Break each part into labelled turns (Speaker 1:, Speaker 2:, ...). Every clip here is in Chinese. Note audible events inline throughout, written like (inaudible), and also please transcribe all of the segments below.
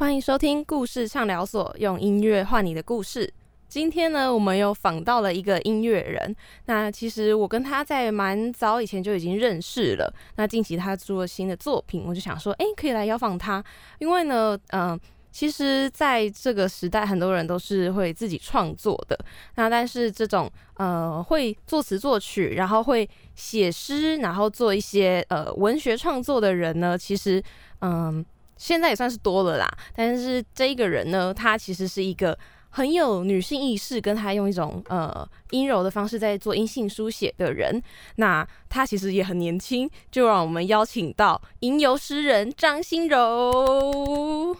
Speaker 1: 欢迎收听故事畅聊所，用音乐换你的故事。今天呢，我们又访到了一个音乐人。那其实我跟他在蛮早以前就已经认识了。那近期他出了新的作品，我就想说，哎，可以来邀访他。因为呢，嗯，其实在这个时代，很多人都是会自己创作的。那但是这种呃，会作词作曲，然后会写诗，然后做一些呃文学创作的人呢，其实嗯，现在也算是多了啦。但是这一个人呢，他其实是一个。很有女性意识，跟他用一种呃阴柔的方式在做阴性书写的人，那他其实也很年轻，就让我们邀请到吟游诗人张心柔。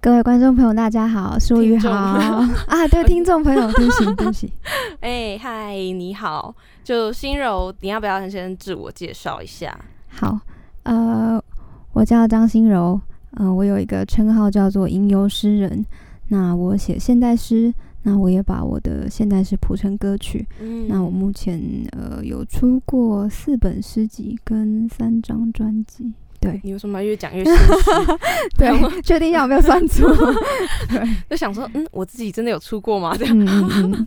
Speaker 2: 各位观众朋友，大家好，淑宇好啊，对，听众朋友，对不起，对不起。(laughs)
Speaker 1: 哎，嗨，你好，就心柔，你要不要先自我介绍一下？
Speaker 2: 好，呃，我叫张心柔，嗯，我有一个称号叫做吟游诗人。那我写现代诗，那我也把我的现代诗谱成歌曲。嗯，那我目前呃有出过四本诗集跟三张专辑。对，
Speaker 1: 你为什么越讲越 (laughs) 心
Speaker 2: 对，确定一下有没有算错？(laughs)
Speaker 1: 对，(laughs) 就想说，嗯，我自己真的有出过吗？这样。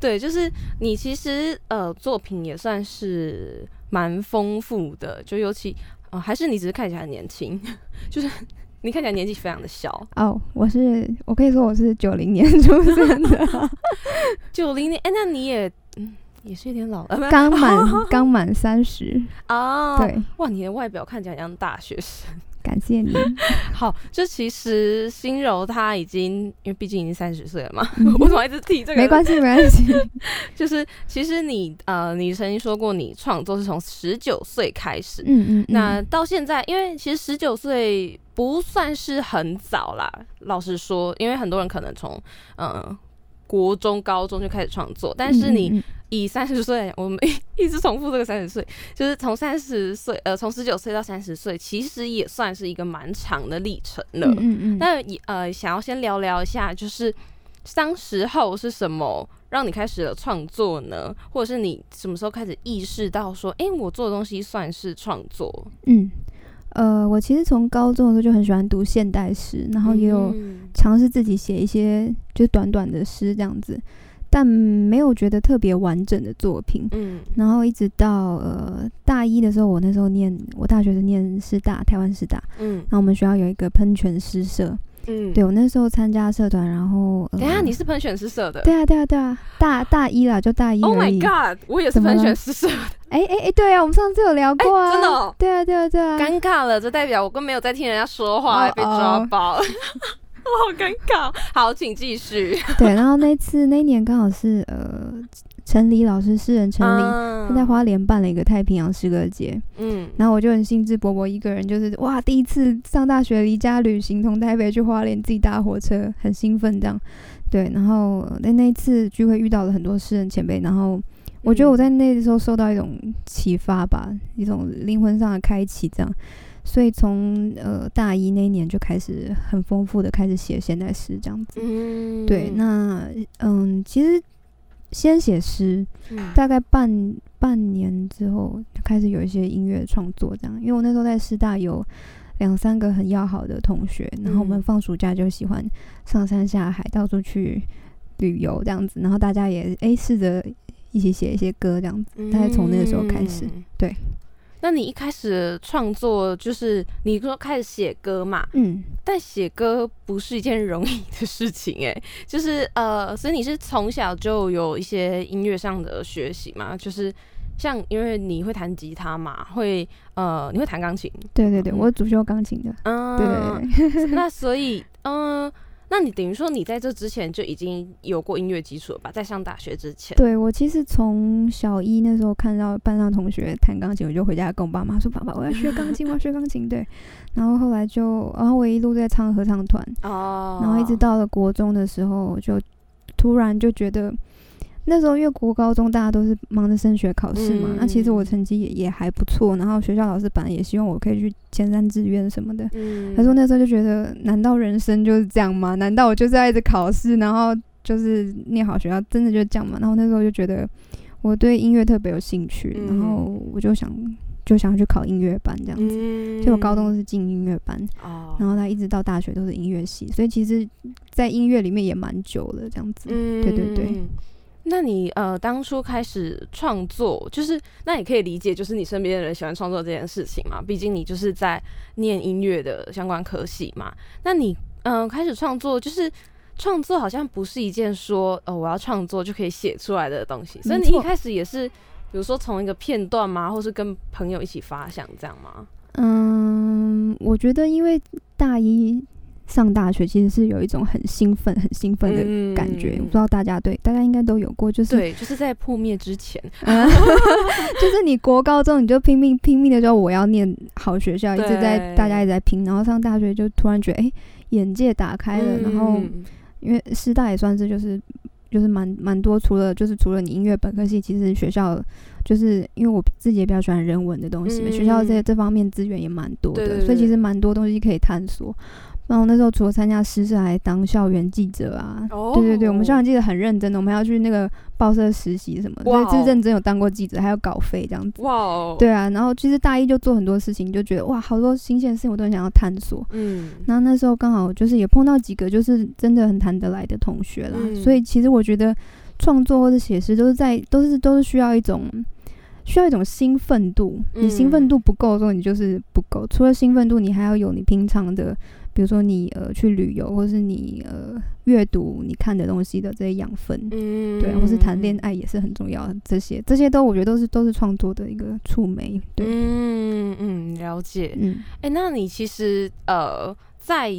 Speaker 1: 对，就是你其实呃作品也算是蛮丰富的，就尤其呃还是你只是看起来很年轻，就是。你看起来年纪非常的小
Speaker 2: 哦，我是我可以说我是九零年出生的，(laughs)
Speaker 1: 九零年哎，那你也嗯也是有点老了，
Speaker 2: 刚满 (laughs) 刚满三十哦，对，
Speaker 1: 哇，你的外表看起来像大学生。
Speaker 2: 感谢你。(laughs)
Speaker 1: 好，就其实心柔她已经，因为毕竟已经三十岁了嘛，我怎 (laughs) 么一直提这个？
Speaker 2: 没关系，没关系。(laughs)
Speaker 1: 就是其实你呃，你曾经说过你创作是从十九岁开始，嗯嗯，那到现在，因为其实十九岁不算是很早啦。老实说，因为很多人可能从嗯国中、高中就开始创作，但是你。以三十岁，我们一直重复这个三十岁，就是从三十岁，呃，从十九岁到三十岁，其实也算是一个蛮长的历程了。嗯嗯。那也呃，想要先聊聊一下，就是当时候是什么让你开始了创作呢？或者是你什么时候开始意识到说，哎，我做的东西算是创作？
Speaker 2: 嗯，呃，我其实从高中的时候就很喜欢读现代诗，然后也有尝试自己写一些就短短的诗这样子。但没有觉得特别完整的作品，嗯，然后一直到呃大一的时候，我那时候念我大学是念师大台湾师大，嗯，然后我们学校有一个喷泉诗社，嗯，对我那时候参加社团，然后
Speaker 1: 等下你是喷泉诗社的，
Speaker 2: 对啊对啊对啊，大大一啦就大一
Speaker 1: ，Oh my god，我也是喷泉诗社的，(laughs)
Speaker 2: 哎哎哎，对啊，我们上次有聊过啊，
Speaker 1: 真的，
Speaker 2: 对啊对啊对啊，
Speaker 1: 尴尬了，这代表我根本没有在听人家说话，被抓包。(laughs) (laughs) 我好尴尬，好，请继续。
Speaker 2: 对，然后那次那一年刚好是呃，陈黎老师诗人陈黎，他在花莲办了一个太平洋诗歌节，嗯，然后我就很兴致勃勃一个人，就是哇，第一次上大学离家旅行，从台北去花莲自己搭火车，很兴奋这样。对，然后在那一次聚会遇到了很多诗人前辈，然后我觉得我在那时候受到一种启发吧，一种灵魂上的开启这样。所以从呃大一那一年就开始很丰富的开始写现代诗这样子，对，那嗯其实先写诗，大概半半年之后开始有一些音乐创作这样，因为我那时候在师大有两三个很要好的同学，然后我们放暑假就喜欢上山下海到处去旅游这样子，然后大家也诶试着一起写一些歌这样子，大概从那个时候开始，对。
Speaker 1: 那你一开始创作就是你说开始写歌嘛？嗯，但写歌不是一件容易的事情哎，就是呃，所以你是从小就有一些音乐上的学习嘛？就是像因为你会弹吉他嘛，会呃，你会弹钢琴？
Speaker 2: 对对对，我主修钢琴的。嗯，对。(laughs)
Speaker 1: 那所以嗯。那你等于说你在这之前就已经有过音乐基础了吧？在上大学之前，
Speaker 2: 对我其实从小一那时候看到班上同学弹钢琴，我就回家跟我爸妈说：“爸爸，我要学钢琴，我要学钢琴。”对，然后后来就，然后我一路在唱合唱团，哦，然后一直到了国中的时候，就突然就觉得。那时候因为国高中大家都是忙着升学考试嘛，那其实我成绩也也还不错，然后学校老师本来也希望我可以去前三志愿什么的。他说那时候就觉得，难道人生就是这样吗？难道我就是要一直考试，然后就是念好学校，真的就这样吗？然后那时候就觉得我对音乐特别有兴趣，然后我就想就想要去考音乐班这样子。所以我高中是进音乐班，然后他一直到大学都是音乐系，所以其实，在音乐里面也蛮久了这样子。对对对。
Speaker 1: 那你呃当初开始创作，就是那你可以理解，就是你身边的人喜欢创作这件事情嘛？毕竟你就是在念音乐的相关科系嘛。那你嗯开始创作，就是创作好像不是一件说呃我要创作就可以写出来的东西，所以你一开始也是，比如说从一个片段吗，或是跟朋友一起发想这样吗？
Speaker 2: 嗯，我觉得因为大一。上大学其实是有一种很兴奋、很兴奋的感觉，我不知道大家对大家应该都有过，就是
Speaker 1: 对，就是在破灭之前 (laughs) (laughs)
Speaker 2: 就是你国高中你就拼命拼命的说我要念好学校，一直在大家也在拼，然后上大学就突然觉得哎眼界打开了，然后因为师大也算是就是就是蛮蛮多，除了就是除了你音乐本科系，其实学校就是因为我自己也比较喜欢人文的东西，学校这这方面资源也蛮多的，所以其实蛮多东西可以探索。然后那时候除了参加诗社，还当校园记者啊。哦。对对对，我们校园记者很认真的，我们还要去那个报社实习什么，所以是认真有当过记者，还有稿费这样子。哇哦。对啊，然后其实大一就做很多事情，就觉得哇，好多新鲜的事情我都很想要探索。嗯。然后那时候刚好就是也碰到几个就是真的很谈得来的同学啦，所以其实我觉得创作或者写诗都是在都是都是需要一种需要一种兴奋度，你兴奋度不够的时候，你就是不够。除了兴奋度，你还要有你平常的。比如说你呃去旅游，或是你呃阅读你看的东西的这些养分，嗯，对，或是谈恋爱也是很重要。这些这些都我觉得都是都是创作的一个触媒。对，
Speaker 1: 嗯嗯，了解。嗯，哎，那你其实呃在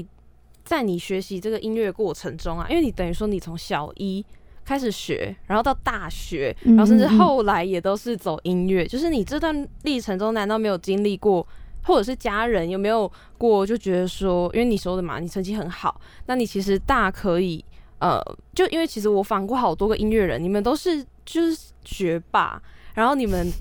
Speaker 1: 在你学习这个音乐过程中啊，因为你等于说你从小一开始学，然后到大学，然后甚至后来也都是走音乐，就是你这段历程中难道没有经历过？或者是家人有没有过就觉得说，因为你说的嘛，你成绩很好，那你其实大可以，呃，就因为其实我访过好多个音乐人，你们都是就是学霸，然后你们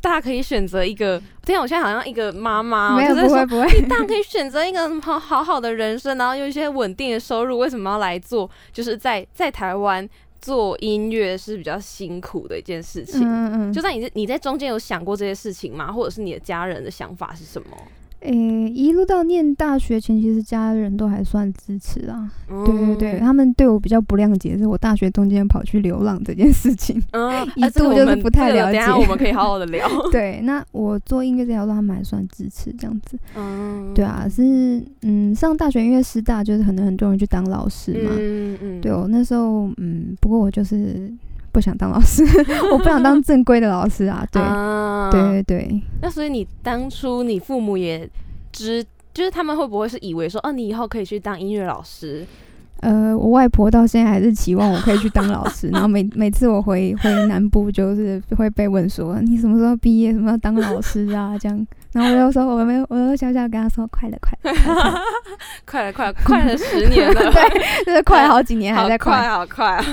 Speaker 1: 大可以选择一个，天，我现在好像一个妈妈，
Speaker 2: 没有不会不会，
Speaker 1: 你大可以选择一个 (laughs) 好好好的人生，然后有一些稳定的收入，为什么要来做？就是在在台湾。做音乐是比较辛苦的一件事情，嗯嗯，就在你你在中间有想过这些事情吗？或者是你的家人的想法是什么？
Speaker 2: 诶，一路到念大学前，其实家人都还算支持啊。对对对，他们对我比较不谅解，是我大学中间跑去流浪这件事情。嗯，(laughs) 一度就是不太了解。
Speaker 1: 等下我们可以好好的聊。(laughs)
Speaker 2: 对，那我做音乐这条路，他们还算支持这样子。嗯，对啊，是嗯，上大学因为师大就是可能很多人去当老师嘛。嗯嗯。对我那时候嗯，不过我就是。不想当老师，(laughs) 我不想当正规的老师啊！(laughs) 对，对对对。
Speaker 1: 那所以你当初你父母也知，就是他们会不会是以为说，哦，你以后可以去当音乐老师？
Speaker 2: 呃，我外婆到现在还是期望我可以去当老师。(laughs) 然后每每次我回回南部，就是会被问说，你什么时候毕业？什么时候当老师啊？这样。然后我就说，我没有，我就小小跟他说，快了，快了，
Speaker 1: 快了，快了快了十年了，
Speaker 2: 对，就是快好几年，还在
Speaker 1: 快，好快啊！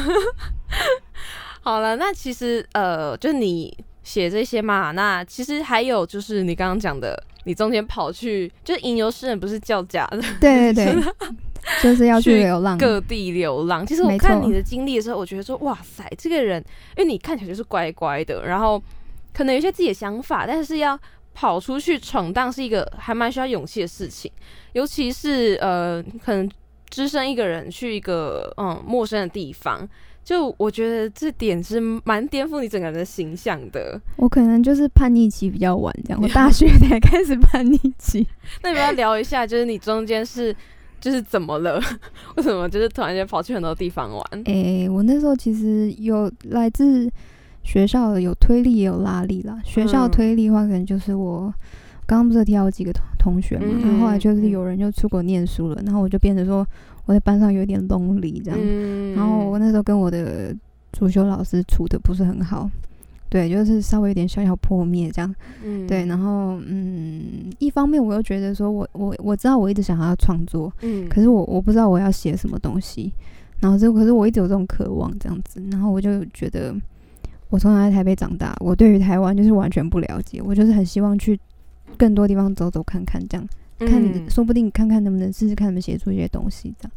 Speaker 1: 好了，那其实呃，就你写这些嘛，那其实还有就是你刚刚讲的，你中间跑去，就是吟游诗人不是叫假的，
Speaker 2: 对对对，(laughs) 就是要去流浪，
Speaker 1: 各地流浪。其实我看你的经历的时候，我觉得说，哇塞，这个人，因为你看起来就是乖乖的，然后可能有些自己的想法，但是要跑出去闯荡是一个还蛮需要勇气的事情，尤其是呃，可能只身一个人去一个嗯陌生的地方。就我觉得这点是蛮颠覆你整个人的形象的。
Speaker 2: 我可能就是叛逆期比较晚，这样 (laughs) 我大学才开始叛逆期。(laughs)
Speaker 1: 那你要聊一下，就是你中间是就是怎么了？(laughs) 为什么就是突然间跑去很多地方玩？
Speaker 2: 诶，我那时候其实有来自学校的有推力也有拉力啦。学校推力的话，可能就是我刚刚不是提到几个同同学嘛，然后后来就是有人就出国念书了，然后我就变成说。我在班上有点 lonely 这样，然后我那时候跟我的主修老师处的不是很好，对，就是稍微有点小小破灭这样，对，然后嗯，一方面我又觉得说我我我知道我一直想要创作，嗯，可是我我不知道我要写什么东西，然后就可是我一直有这种渴望这样子，然后我就觉得我从小在台北长大，我对于台湾就是完全不了解，我就是很希望去更多地方走走看看这样。看，说不定看看能不能试试看，能不能写出一些东西这样。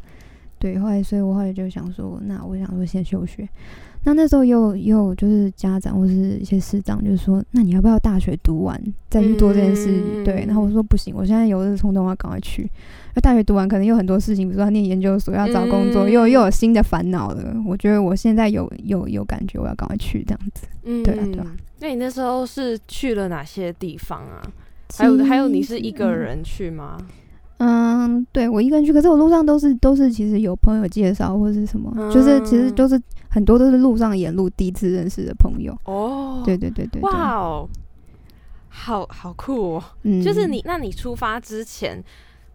Speaker 2: 对，后来所以我后来就想说，那我想说先休学。那那时候又又就是家长或是一些师长，就是说，那你要不要大学读完再去做这件事？对，然后我说不行，我现在有这个冲动，我要赶快去。那大学读完可能有很多事情，比如说念研究所要找工作，又又有新的烦恼了。我觉得我现在有有有感觉，我要赶快去这样子。嗯，对啊，对啊。
Speaker 1: 那你那时候是去了哪些地方啊？还有还有，你是一个人去吗？
Speaker 2: 嗯，对我一个人去，可是我路上都是都是其实有朋友介绍或者是什么，就是其实都是很多都是路上沿路第一次认识的朋友。哦，对对对对，哇
Speaker 1: 哦，好好酷哦！嗯，就是你，那你出发之前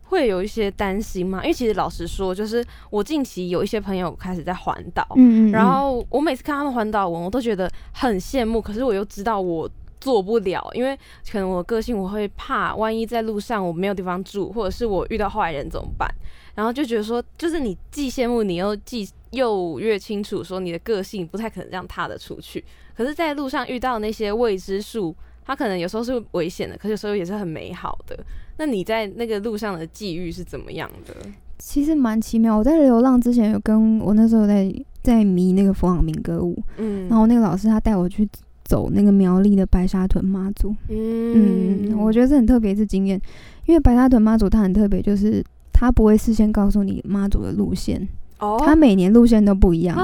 Speaker 1: 会有一些担心吗？因为其实老实说，就是我近期有一些朋友开始在环岛，嗯嗯，然后我每次看他们环岛文，我都觉得很羡慕，可是我又知道我。做不了，因为可能我个性我会怕，万一在路上我没有地方住，或者是我遇到坏人怎么办？然后就觉得说，就是你既羡慕，你又既又越清楚说你的个性不太可能这样踏得出去。可是，在路上遇到那些未知数，它可能有时候是危险的，可是有时候也是很美好的。那你在那个路上的际遇是怎么样的？
Speaker 2: 其实蛮奇妙。我在流浪之前有跟我那时候在在迷那个佛朗明哥舞，嗯，然后那个老师他带我去。走那个苗栗的白沙屯妈祖，嗯，我觉得是很特别一次经验，因为白沙屯妈祖它很特别，就是它不会事先告诉你妈祖的路线，哦，它每年路线都不一样，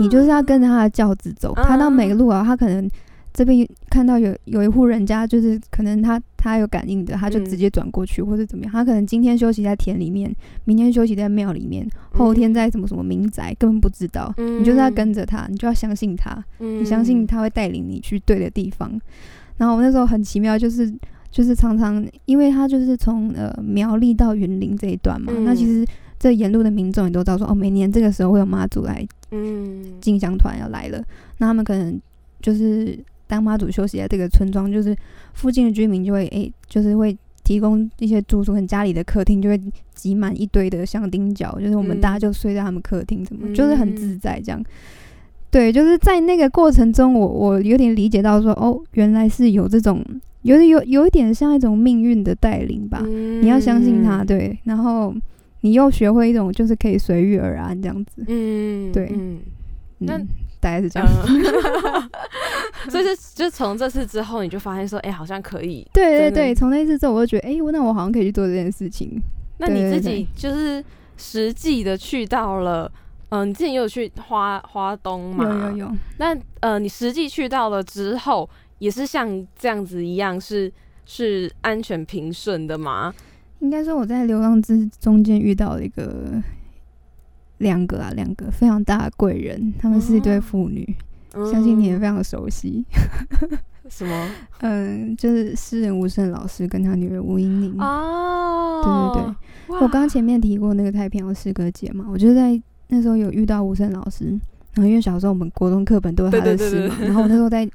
Speaker 2: 你就是要跟着他的轿子走，他到每个路啊，他可能。这边看到有有一户人家，就是可能他他有感应的，他就直接转过去，或者怎么样。他可能今天休息在田里面，明天休息在庙里面，后天在什么什么民宅，根本不知道。你就是要跟着他，你就要相信他，你相信他会带领你去对的地方。然后我那时候很奇妙，就是就是常常，因为他就是从呃苗栗到云林这一段嘛，那其实这沿路的民众也都知道说，哦，每年这个时候会有妈祖来，嗯，进香团要来了，那他们可能就是。当妈祖休息在这个村庄，就是附近的居民就会诶，就是会提供一些住宿，跟家里的客厅就会挤满一堆的香丁角，就是我们大家就睡在他们客厅，什么就是很自在这样。对，就是在那个过程中，我我有点理解到说，哦，原来是有这种，有有有一点像一种命运的带领吧。你要相信他，对，然后你又学会一种就是可以随遇而安这样子。嗯，对，那。大概是这样，(laughs)
Speaker 1: 所以就就从这次之后，你就发现说，哎，好像可以。
Speaker 2: 对对对，从那次之后，我就觉得，哎，我那我好像可以去做这件事情。
Speaker 1: 那你自己就是实际的去到了，嗯，你之前有去花花东吗？
Speaker 2: 有有有。
Speaker 1: 那呃，你实际去到了之后，也是像这样子一样，是是安全平顺的吗？
Speaker 2: 应该说我在流浪之中间遇到了一个。两个啊，两个非常大的贵人，他们是一对父女，相信你也非常熟悉。(laughs)
Speaker 1: 什么？
Speaker 2: 嗯，就是诗人吴胜老师跟他女儿吴英玲。哦，对对对，我刚刚前面提过那个太平洋诗歌节嘛，我就在那时候有遇到吴胜老师，然后因为小时候我们国中课本都有他的诗嘛，然后我那时候在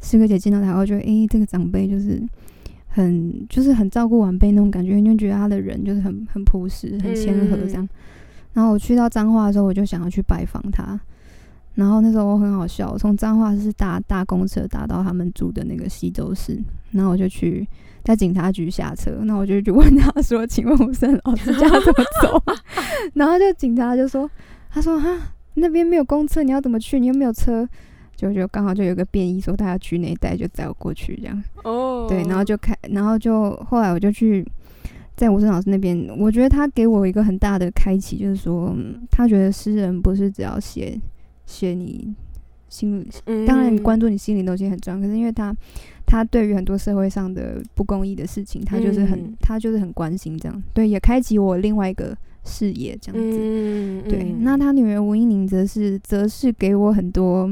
Speaker 2: 诗歌节见到他，我觉得哎，这个长辈就是很就是很照顾晚辈那种感觉，就觉得他的人就是很很朴实、很谦和这样。然后我去到彰化的时候，我就想要去拜访他。然后那时候我很好笑，我从彰化是搭大公车搭到他们住的那个西周市，然后我就去在警察局下车，那我就去问他说：“ (laughs) 请问吴森老师家怎么走？” (laughs) 然后就警察就说：“他说哈那边没有公车，你要怎么去？你又没有车。”就就刚好就有个便衣说他要去那一带，就载我过去这样。哦，对，然后就开，然后就后来我就去。在吴声老师那边，我觉得他给我一个很大的开启，就是说，他觉得诗人不是只要写写你心里，当然你关注你心里东西很重要，可是因为他他对于很多社会上的不公义的事情，他就是很他就是很关心这样，对，也开启我另外一个视野这样子。对，那他女儿吴英宁则是则是给我很多，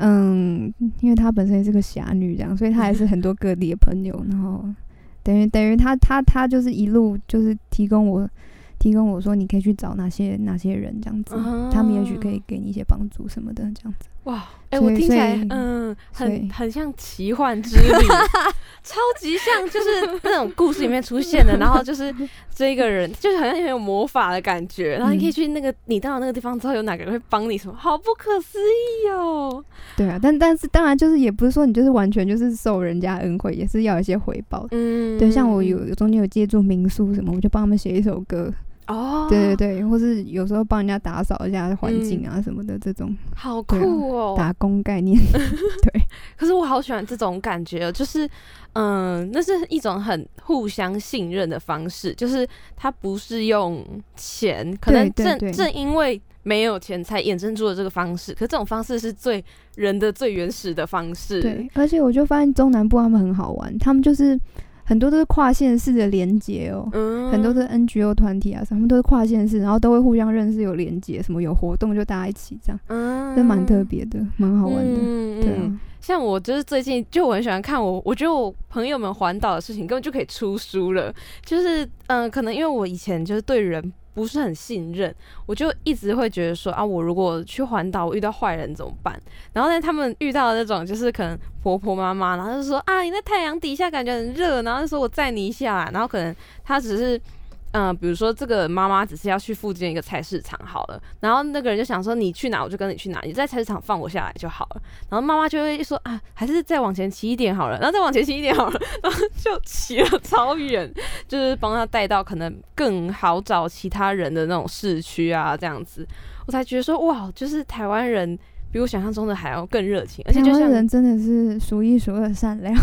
Speaker 2: 嗯，因为她本身也是个侠女这样，所以她还是很多各地的朋友，然后。等于等于他他他就是一路就是提供我提供我说你可以去找哪些哪些人这样子，他们也许可以给你一些帮助什么的这样子。哇，
Speaker 1: 哎，我听起来嗯，很很像奇幻之旅，(laughs) 超级像就是那种故事里面出现的，然后就是 (laughs) 这一个人就是好像很有魔法的感觉，然后你可以去那个你到了那个地方之后，有哪个人会帮你什么，好不可思议哦。
Speaker 2: 对啊，但但是当然就是也不是说你就是完全就是受人家恩惠，也是要一些回报。嗯，对，像我有中间有借助民宿什么，我就帮他们写一首歌。哦，对对对，或是有时候帮人家打扫一下环境啊什么的这种，
Speaker 1: 好酷哦，
Speaker 2: 打工概念。(laughs) 对，
Speaker 1: 可是我好喜欢这种感觉，就是嗯，那是一种很互相信任的方式，就是他不是用钱，可能正正因为没有钱才衍生出了这个方式，可这种方式是最人的最原始的方式。
Speaker 2: 对，而且我就发现中南部他们很好玩，他们就是。很多都是跨县市的连接哦，很多的 NGO 团体啊，什么都是跨县市，然后都会互相认识，有连接，什么有活动就大家一起这样，嗯，蛮特别的，蛮好玩的。对啊，
Speaker 1: 像我就是最近就我很喜欢看我，我觉得我朋友们环岛的事情根本就可以出书了，就是嗯，可能因为我以前就是对人。不是很信任，我就一直会觉得说啊，我如果去环岛，我遇到坏人怎么办？然后呢，他们遇到那种就是可能婆婆妈妈，然后就说啊，你在太阳底下感觉很热，然后就说我载你一下，然后可能他只是。嗯，比如说这个妈妈只是要去附近一个菜市场好了，然后那个人就想说你去哪我就跟你去哪，你在菜市场放我下来就好了。然后妈妈就会说啊，还是再往前骑一点好了，然后再往前骑一点好了，然后就骑了超远，就是帮他带到可能更好找其他人的那种市区啊，这样子，我才觉得说哇，就是台湾人比我想象中的还要更热情，而且就像
Speaker 2: 人真的是数一数二善良。(laughs)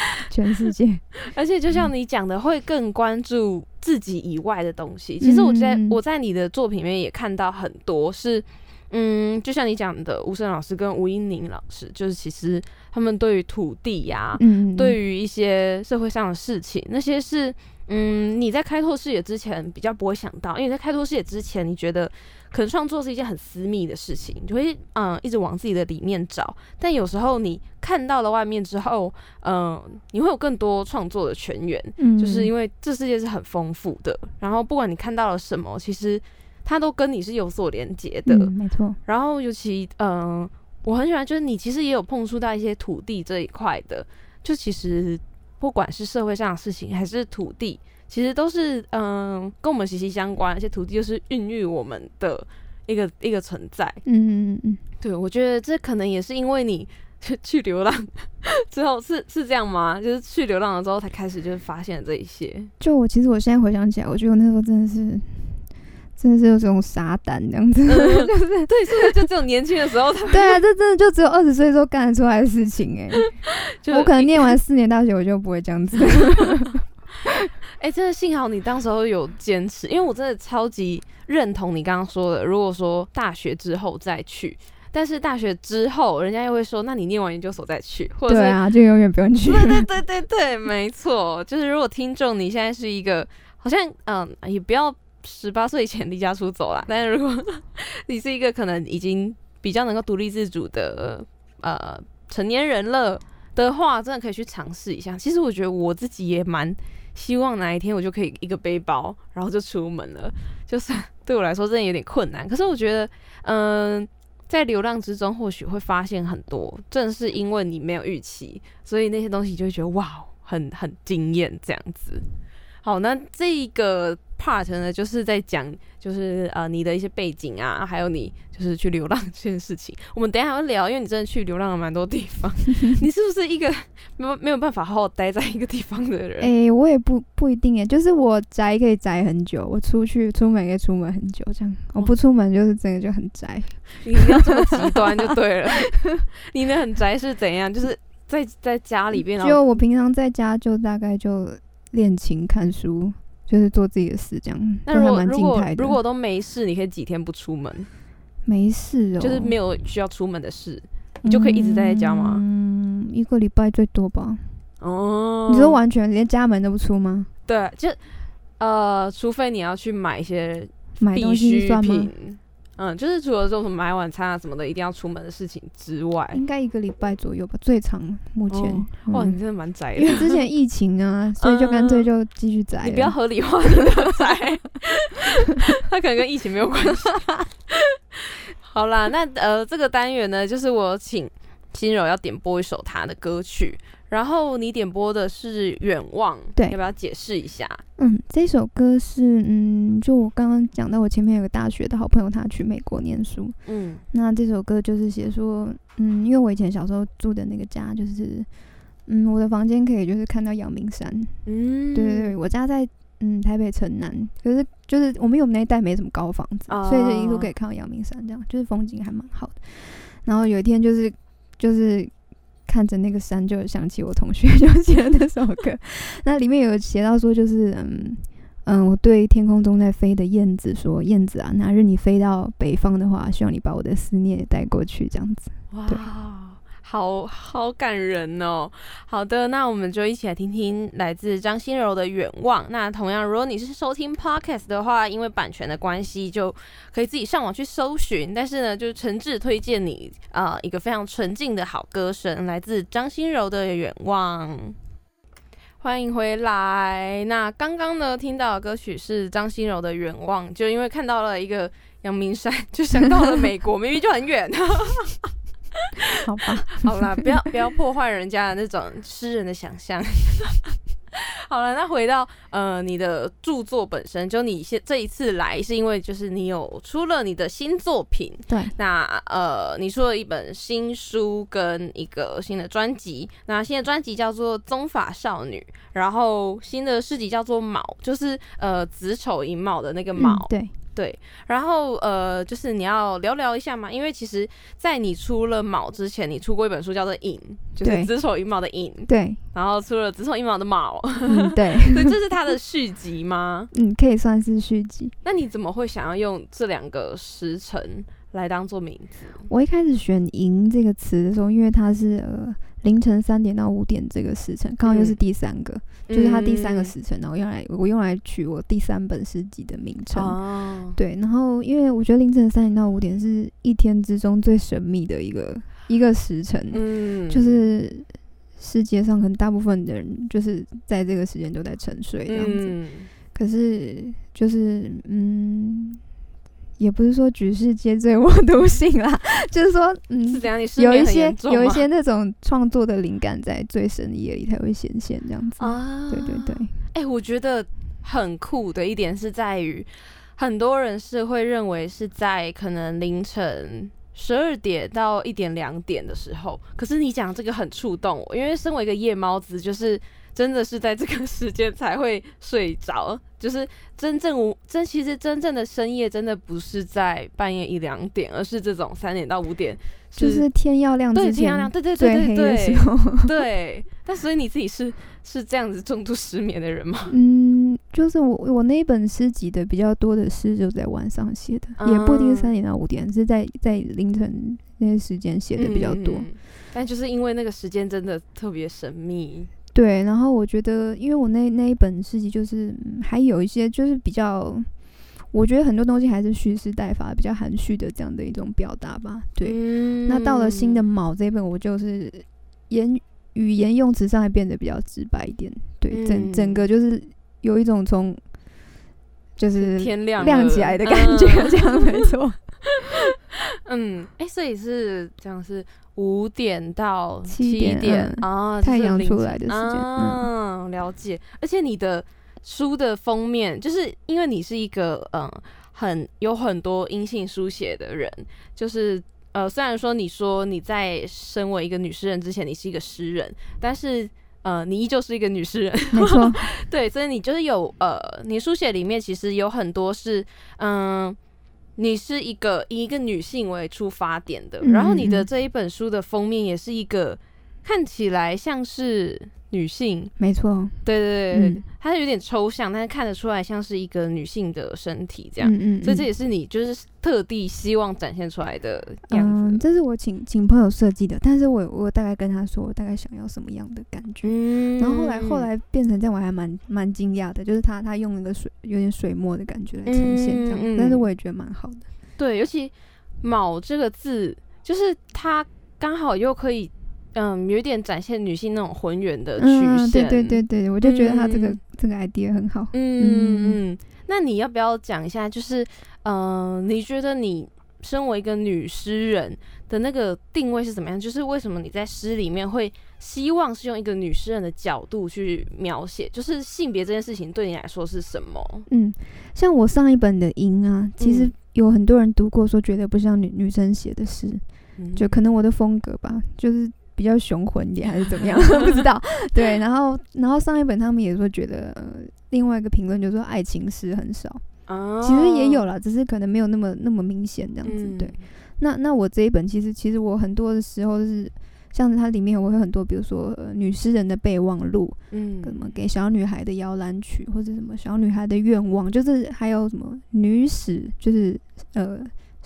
Speaker 2: (laughs) 全世界，(laughs)
Speaker 1: 而且就像你讲的，会更关注自己以外的东西。其实我在我在你的作品里面也看到很多是，嗯，就像你讲的，吴声老师跟吴英宁老师，就是其实他们对于土地呀，嗯，对于一些社会上的事情，那些是，嗯，你在开拓视野之前比较不会想到，因为在开拓视野之前，你觉得。可能创作是一件很私密的事情，就会嗯一直往自己的里面找。但有时候你看到了外面之后，嗯，你会有更多创作的泉源，就是因为这世界是很丰富的。然后不管你看到了什么，其实它都跟你是有所连接的，
Speaker 2: 没错。
Speaker 1: 然后尤其嗯，我很喜欢，就是你其实也有碰触到一些土地这一块的，就其实不管是社会上的事情还是土地。其实都是嗯，跟我们息息相关，而且土地就是孕育我们的一个 (laughs) 一个存在。嗯嗯嗯，对，我觉得这可能也是因为你去流浪之后是是这样吗？就是去流浪了之后才开始就是发现这一些。
Speaker 2: 就我其实我现在回想起来，我觉得我那时候真的是真的是有这种傻胆这样子，(laughs) 就是
Speaker 1: 对，是不是就只有年轻的时候才？
Speaker 2: 对啊，这真的就只有二十岁时候干得出来的事情 (laughs) 哎。我可能念完四年大学，我就不会这样子。(laughs)
Speaker 1: 哎，真的幸好你当时候有坚持，因为我真的超级认同你刚刚说的。如果说大学之后再去，但是大学之后人家又会说，那你念完研究所再去，或者对
Speaker 2: 啊，就永远不用去。
Speaker 1: 对对对对对，没错。就是如果听众你现在是一个，好像嗯，也不要十八岁以前离家出走啦。但是如果 (laughs) 你是一个可能已经比较能够独立自主的呃成年人了的话，真的可以去尝试一下。其实我觉得我自己也蛮。希望哪一天我就可以一个背包，然后就出门了。就是对我来说真的有点困难，可是我觉得，嗯，在流浪之中或许会发现很多。正是因为你没有预期，所以那些东西就会觉得哇，很很惊艳这样子。好，那这个 part 呢，就是在讲，就是呃，你的一些背景啊，还有你就是去流浪这件事情。我们等下要聊，因为你真的去流浪了蛮多地方。(laughs) 你是不是一个没有没有办法好好待在一个地方的人？
Speaker 2: 哎，我也不不一定哎，就是我宅可以宅很久，我出去出门可以出门很久，这样我不出门就是真的就很宅。(laughs)
Speaker 1: 你要这么极端就对了。(laughs) 你的很宅是怎样？就是在在家里边，
Speaker 2: 就我平常在家就大概就。练琴、看书，就是做自己的事，这样。
Speaker 1: 那如果如果如果都没事，你可以几天不出门？
Speaker 2: 没事哦，
Speaker 1: 就是没有需要出门的事，你就可以一直待在家吗？
Speaker 2: 嗯，一个礼拜最多吧。哦，你说完全连家门都不出吗？
Speaker 1: 对，就呃，除非你要去买一些
Speaker 2: 买必需品。
Speaker 1: 嗯，就是除了这种买晚餐啊什么的一定要出门的事情之外，
Speaker 2: 应该一个礼拜左右吧，最长目前。
Speaker 1: 哇，你真的蛮宅的。
Speaker 2: 因为之前疫情啊，所以就干脆就继续宅。
Speaker 1: 你不要合理化你的宅，他可能跟疫情没有关系。(laughs) 好啦，那呃，这个单元呢，就是我请心柔要点播一首他的歌曲。然后你点播的是《远望》，
Speaker 2: 对，
Speaker 1: 要不要解释一下？
Speaker 2: 嗯，这首歌是，嗯，就我刚刚讲到，我前面有个大学的好朋友，他去美国念书，嗯，那这首歌就是写说，嗯，因为我以前小时候住的那个家，就是，嗯，我的房间可以就是看到阳明山，嗯，对对对，我家在嗯台北城南，可是就是我们有那一带没什么高房子，所以就一路可以看到阳明山，这样就是风景还蛮好的。然后有一天就是就是看着那个山，就想起我同学就写的那首歌，(laughs) 那里面有写到说就是嗯嗯，我对天空中在飞的燕子说，燕子啊，哪日你飞到北方的话，希望你把我的思念带过去，这样子。
Speaker 1: 哇。好好感人哦！好的，那我们就一起来听听来自张心柔的《远望》。那同样，如果你是收听 podcast 的话，因为版权的关系，就可以自己上网去搜寻。但是呢，就诚挚推荐你啊，一个非常纯净的好歌声，来自张心柔的《远望》。欢迎回来。那刚刚呢，听到的歌曲是张心柔的《远望》，就因为看到了一个阳明山，就想到了美国，明明就很远。(laughs) (laughs)
Speaker 2: 好吧，(laughs)
Speaker 1: 好啦，不要不要破坏人家的那种诗人的想象。(laughs) 好了，那回到呃你的著作本身，就你现这一次来是因为就是你有出了你的新作品，
Speaker 2: 对，
Speaker 1: 那呃你出了一本新书跟一个新的专辑，那新的专辑叫做《宗法少女》，然后新的诗集叫做《卯》，就是呃子丑寅卯的那个卯，
Speaker 2: 对。
Speaker 1: 对，然后呃，就是你要聊聊一下嘛，因为其实，在你出了卯之前，你出过一本书叫做《寅》，就是子丑寅卯的寅。
Speaker 2: 对，
Speaker 1: 然后出了子丑寅卯的卯。
Speaker 2: 对，(laughs)
Speaker 1: 所以这是它的续集吗？(laughs)
Speaker 2: 嗯，可以算是续集。
Speaker 1: 那你怎么会想要用这两个时辰来当做名字？
Speaker 2: 我一开始选“寅”这个词的时候，因为它是呃。凌晨三点到五点这个时辰，刚好又是第三个，就是它第三个时辰，然后用来我用来取我第三本诗集的名称。哦，对，然后因为我觉得凌晨三点到五点是一天之中最神秘的一个一个时辰，嗯，就是。世界上可能大部分的人就是在这个时间都在沉睡这样子，可是就是嗯。也不是说举世皆醉我独醒啦，(laughs) 就是说，嗯，是怎样？你有一些有一些那种创作的灵感在最深的夜里才会显现这样子啊，对对对，
Speaker 1: 哎，我觉得很酷的一点是在于，很多人是会认为是在可能凌晨十二点到一点两点的时候，可是你讲这个很触动我，因为身为一个夜猫子，就是。真的是在这个时间才会睡着，就是真正无真，其实真正的深夜真的不是在半夜一两点，而是这种三点到五点，
Speaker 2: 就是天要亮之前，
Speaker 1: 对天要亮，对对对对对，对。(laughs) (laughs) 但所以你自己是是这样子重度失眠的人吗？
Speaker 2: 嗯，就是我我那一本诗集的比较多的诗就在晚上写的，也不一定三点到五点，是在在凌晨那些时间写的比较多。
Speaker 1: 但就是因为那个时间真的特别神秘。
Speaker 2: 对，然后我觉得，因为我那那一本诗集就是还有一些就是比较，我觉得很多东西还是蓄势待发，比较含蓄的这样的一种表达吧。对，那到了新的卯这一本，我就是言语言用词上也变得比较直白一点。对，整整个就是有一种从就是
Speaker 1: 天亮
Speaker 2: 亮起来的感觉，这样没错。(laughs)
Speaker 1: 嗯，哎，所以是这样是。五点到七点啊，
Speaker 2: 太阳出来的时间。
Speaker 1: 嗯，了解。而且你的书的封面，就是因为你是一个嗯，很有很多阴性书写的人，就是呃，虽然说你说你在身为一个女诗人之前，你是一个诗人，但是呃，你依旧是一个女诗人，
Speaker 2: 没错。
Speaker 1: 对，所以你就是有呃，你书写里面其实有很多是嗯。你是一个以一个女性为出发点的，然后你的这一本书的封面也是一个看起来像是。女性，
Speaker 2: 没错，
Speaker 1: 对对对，它有点抽象，但是看得出来像是一个女性的身体这样，嗯嗯，所以这也是你就是特地希望展现出来的样子。
Speaker 2: 嗯，这是我请请朋友设计的，但是我我大概跟他说，我大概想要什么样的感觉，嗯，然后后来后来变成这样，我还蛮蛮惊讶的，就是他他用那个水有点水墨的感觉来呈现这样，但是我也觉得蛮好的。
Speaker 1: 对，尤其“卯”这个字，就是它刚好又可以。嗯，有点展现女性那种浑圆的曲线。
Speaker 2: 对对对对，我就觉得他这个这个 idea 很好。
Speaker 1: 嗯嗯，那你要不要讲一下？就是，嗯，你觉得你身为一个女诗人的那个定位是怎么样？就是为什么你在诗里面会希望是用一个女诗人的角度去描写？就是性别这件事情对你来说是什么？
Speaker 2: 嗯，像我上一本的《音》啊，其实有很多人读过，说觉得不像女女生写的诗，就可能我的风格吧，就是。比较雄浑一点，还是怎么样？(laughs) 不知道。(laughs) 对，然后然后上一本他们也说觉得，另外一个评论就是说爱情诗很少。哦，其实也有了，只是可能没有那么那么明显这样子。对，那那我这一本其实其实我很多的时候是。像是它里面我会很多，比如说女诗人的备忘录，嗯，什么给小女孩的摇篮曲，或者什么小女孩的愿望，就是还有什么女史，就是呃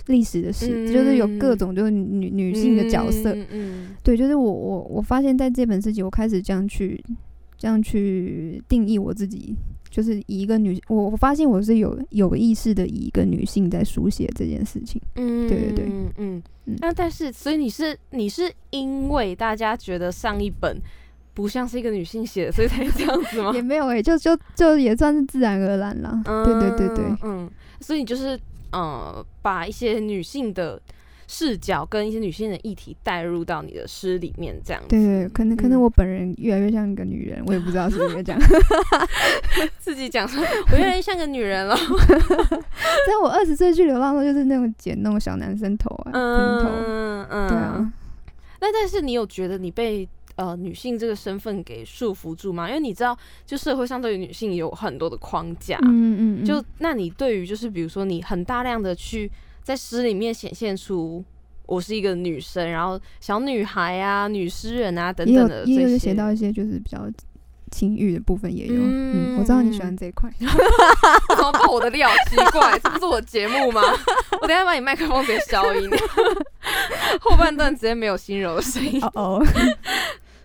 Speaker 2: 历史的事，就是有各种就是女女性的角色，嗯，对，就是我我我发现在这本诗集，我开始这样去这样去定义我自己。就是以一个女，我我发现我是有有意识的以一个女性在书写这件事情。嗯，对对对，
Speaker 1: 嗯嗯。那但是，所以你是你是因为大家觉得上一本不像是一个女性写的，所以才这样子吗？(laughs)
Speaker 2: 也没有诶，就就就也算是自然而然了。对对对对，
Speaker 1: 嗯。所以你就是呃，把一些女性的。视角跟一些女性的议题带入到你的诗里面，这样子。
Speaker 2: 对对，可能可能我本人越来越像一个女人，我也不知道是不是这样。(laughs)
Speaker 1: 自己讲说，我越来越像个女人了。(laughs)
Speaker 2: 在我二十岁去流浪的时候，就是那种剪那种小男生头啊，平头。嗯嗯。对啊。
Speaker 1: 那但是你有觉得你被呃女性这个身份给束缚住吗？因为你知道，就社会上对于女性有很多的框架。嗯嗯。就那你对于就是比如说你很大量的去。在诗里面显现出我是一个女生，然后小女孩啊、女诗人啊等等的，
Speaker 2: 也有写到一些就是比较情欲的部分也有。嗯，我知道你喜欢这一块。(laughs) 怎
Speaker 1: 么爆我的料？奇怪，这不是我节目吗？(laughs) 我等下把你麦克风直接消音，(laughs) 后半段直接没有心柔的声音。哦，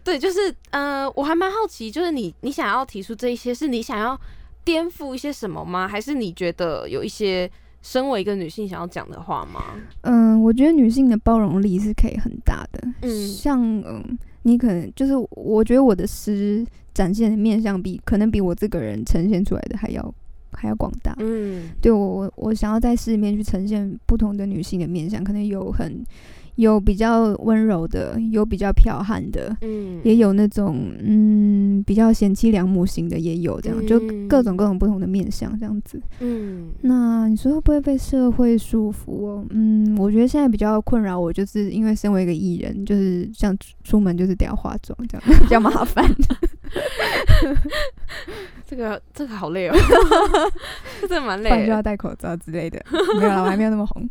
Speaker 1: 对，就是呃，我还蛮好奇，就是你你想要提出这一些，是你想要颠覆一些什么吗？还是你觉得有一些？身为一个女性，想要讲的话吗？
Speaker 2: 嗯，我觉得女性的包容力是可以很大的。嗯，像嗯，你可能就是，我觉得我的诗展现的面相比可能比我这个人呈现出来的还要还要广大。嗯，对我我我想要在市里面去呈现不同的女性的面相，可能有很。有比较温柔的，有比较剽悍的，嗯，也有那种嗯比较贤妻良母型的，也有这样，就各种各种不同的面相这样子。嗯，那你说会不会被社会束缚？嗯，我觉得现在比较困扰我，就是因为身为一个艺人，就是像出门就是得要化妆，这样 (laughs) 比较麻烦。(laughs)
Speaker 1: 这个这个好累哦，(laughs) 真的蛮累，
Speaker 2: 就要戴口罩之类的。(laughs) 没有了，我还没有那么红。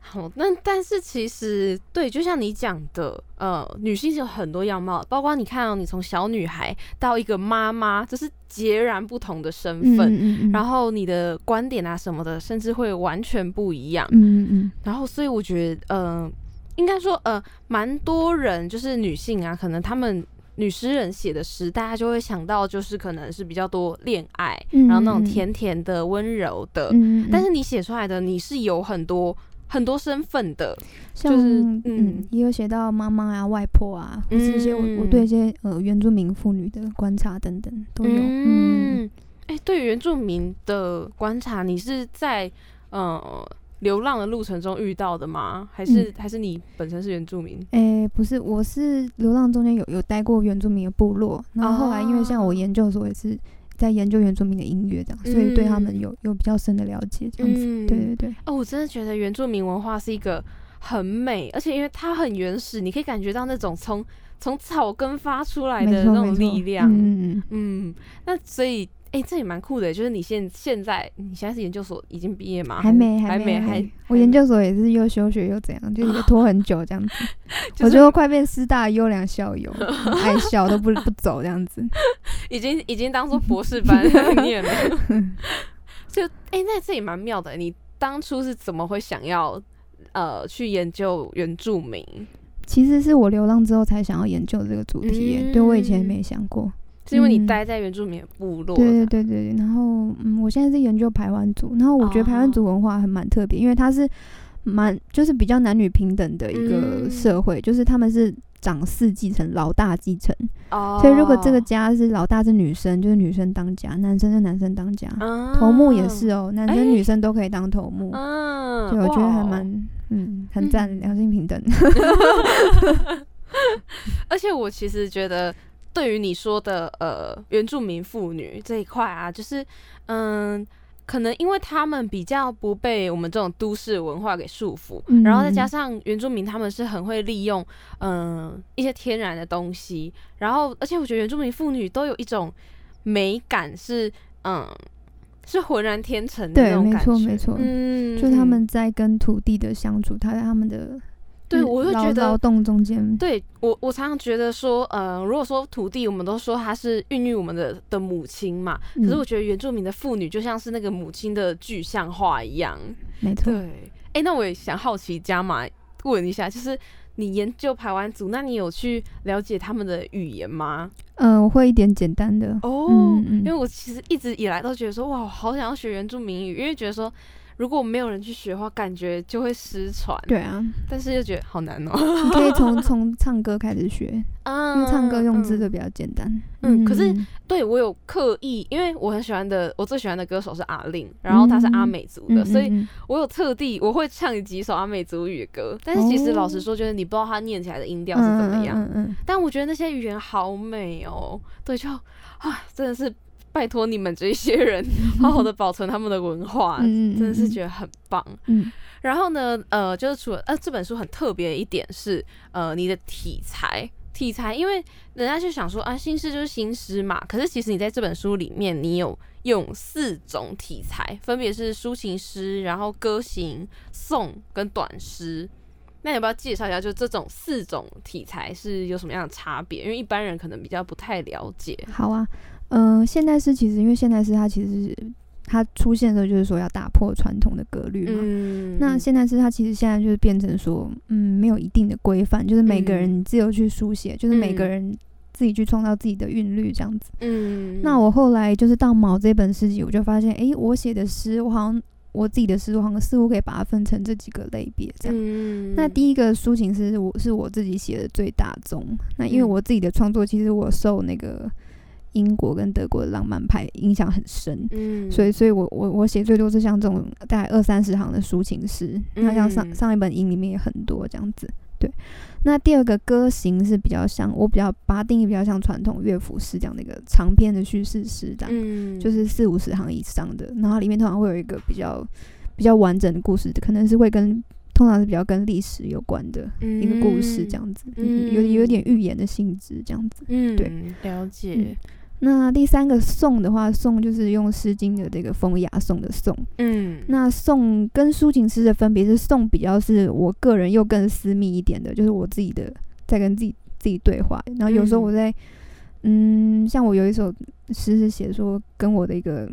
Speaker 1: 好，那但是其实对，就像你讲的，呃，女性是有很多样貌，包括你看哦，你从小女孩到一个妈妈，这是截然不同的身份，嗯然后你的观点啊什么的，甚至会完全不一样。嗯嗯。然后，所以我觉得，呃，应该说，呃，蛮多人就是女性啊，可能她们女诗人写的诗，大家就会想到就是可能是比较多恋爱，然后那种甜甜的、温柔的。嗯。但是你写出来的，你是有很多。很多身份的，
Speaker 2: 像嗯，也有写到妈妈啊、外婆啊，或是一些我我对一些呃原住民妇女的观察等等都有。嗯，
Speaker 1: 哎，对原住民的观察，你是在呃流浪的路程中遇到的吗？还是还是你本身是原住民？
Speaker 2: 哎，不是，我是流浪中间有有待过原住民的部落，然后后来因为像我研究所也是。在研究原住民的音乐，这样，所以对他们有有比较深的了解，这样子，对对对。
Speaker 1: 哦，我真的觉得原住民文化是一个很美，而且因为它很原始，你可以感觉到那种从从草根发出来的那种力量。嗯嗯，那所以。哎，这也蛮酷的，就是你现现在你现在是研究所已经毕业吗？
Speaker 2: 还没，还没，还我研究所也是又休学又怎样，就是拖很久这样子。(laughs) 我觉得快变师大优良校友，(laughs) 爱笑都不不走这样子，(laughs)
Speaker 1: 已经已经当做博士班念了。就哎，那这也蛮妙的。你当初是怎么会想要呃去研究原住民？
Speaker 2: 其实是我流浪之后才想要研究这个主题，对我以前没想过。
Speaker 1: 是因为你待在原住民部落，
Speaker 2: 对对对对。然后，嗯，我现在是研究排湾族，然后我觉得排湾族文化还蛮特别，因为它是蛮就是比较男女平等的一个社会，就是他们是长嗣继承，老大继承。哦。所以如果这个家是老大是女生，就是女生当家；男生就男生当家。头目也是哦，男生女生都可以当头目。嗯。对，我觉得还蛮嗯很赞，良性平等。(laughs)
Speaker 1: 而且我其实觉得。对于你说的呃原住民妇女这一块啊，就是嗯，可能因为他们比较不被我们这种都市文化给束缚，然后再加上原住民他们是很会利用嗯一些天然的东西，然后而且我觉得原住民妇女都有一种美感是嗯是浑然天成的那种
Speaker 2: 感觉，没错没错，嗯，就他们在跟土地的相处，他在他们的。
Speaker 1: 对，我就觉得
Speaker 2: 劳动中间，
Speaker 1: 对我我常常觉得说，呃，如果说土地，我们都说它是孕育我们的的母亲嘛，可是我觉得原住民的妇女就像是那个母亲的具象化一样，
Speaker 2: 没错。
Speaker 1: 对，哎，那我也想好奇加码问一下，就是你研究排湾族，那你有去了解他们的语言吗？
Speaker 2: 嗯，我会一点简单的
Speaker 1: 哦，因为我其实一直以来都觉得说，哇，好想要学原住民语，因为觉得说。如果没有人去学的话，感觉就会失传。
Speaker 2: 对啊，
Speaker 1: 但是又觉得好难哦。
Speaker 2: 你可以从 (laughs) 从唱歌开始学，因为唱歌用字都比较简单。
Speaker 1: 嗯，可是对我有刻意，因为我很喜欢的，我最喜欢的歌手是阿令，然后他是阿美族的，所以我有特地我会唱几首阿美族语的歌。但是其实老实说，就是你不知道他念起来的音调是怎么样。嗯嗯。但我觉得那些语言好美哦。对，就啊，真的是。拜托你们这些人，好好的保存他们的文化，真的是觉得很棒。嗯，然后呢，呃，就是除了呃，这本书很特别一点是，呃，你的题材，题材，因为人家就想说啊，新诗就是新诗嘛。可是其实你在这本书里面，你有用四种题材，分别是抒情诗，然后歌行、颂跟短诗。那你要不要介绍一下，就这种四种题材是有什么样的差别？因为一般人可能比较不太了解。
Speaker 2: 好啊。嗯，现代诗其实，因为现代诗它其实它出现的时候就是说要打破传统的格律嘛。嗯。那现代诗它其实现在就是变成说，嗯，没有一定的规范，就是每个人自由去书写，就是每个人自己去创造自己的韵律这样子。嗯。那我后来就是到毛这本诗集，我就发现，哎，我写的诗，我好像我自己的诗，我好像似乎可以把它分成这几个类别这样。嗯。那第一个抒情诗，我是我自己写的最大宗。那因为我自己的创作，其实我受那个。英国跟德国的浪漫派影响很深，嗯，所以，所以我我我写最多是像这种大概二三十行的抒情诗，那像上上一本音里面也很多这样子，对。那第二个歌型是比较像我比较把它定义比较像传统乐府诗这样的一个长篇的叙事诗的，嗯，就是四五十行以上的，然后里面通常会有一个比较比较完整的故事，可能是会跟通常是比较跟历史有关的一个故事这样子，有有点寓言的性质这样子，嗯，对，
Speaker 1: 了解。
Speaker 2: 那第三个颂的话，颂就是用《诗经》的这个风雅颂的颂。嗯，那颂跟抒情诗的分别是，颂比较是我个人又更私密一点的，就是我自己的在跟自己自己对话。然后有时候我在，嗯，像我有一首诗是写说跟我的一个。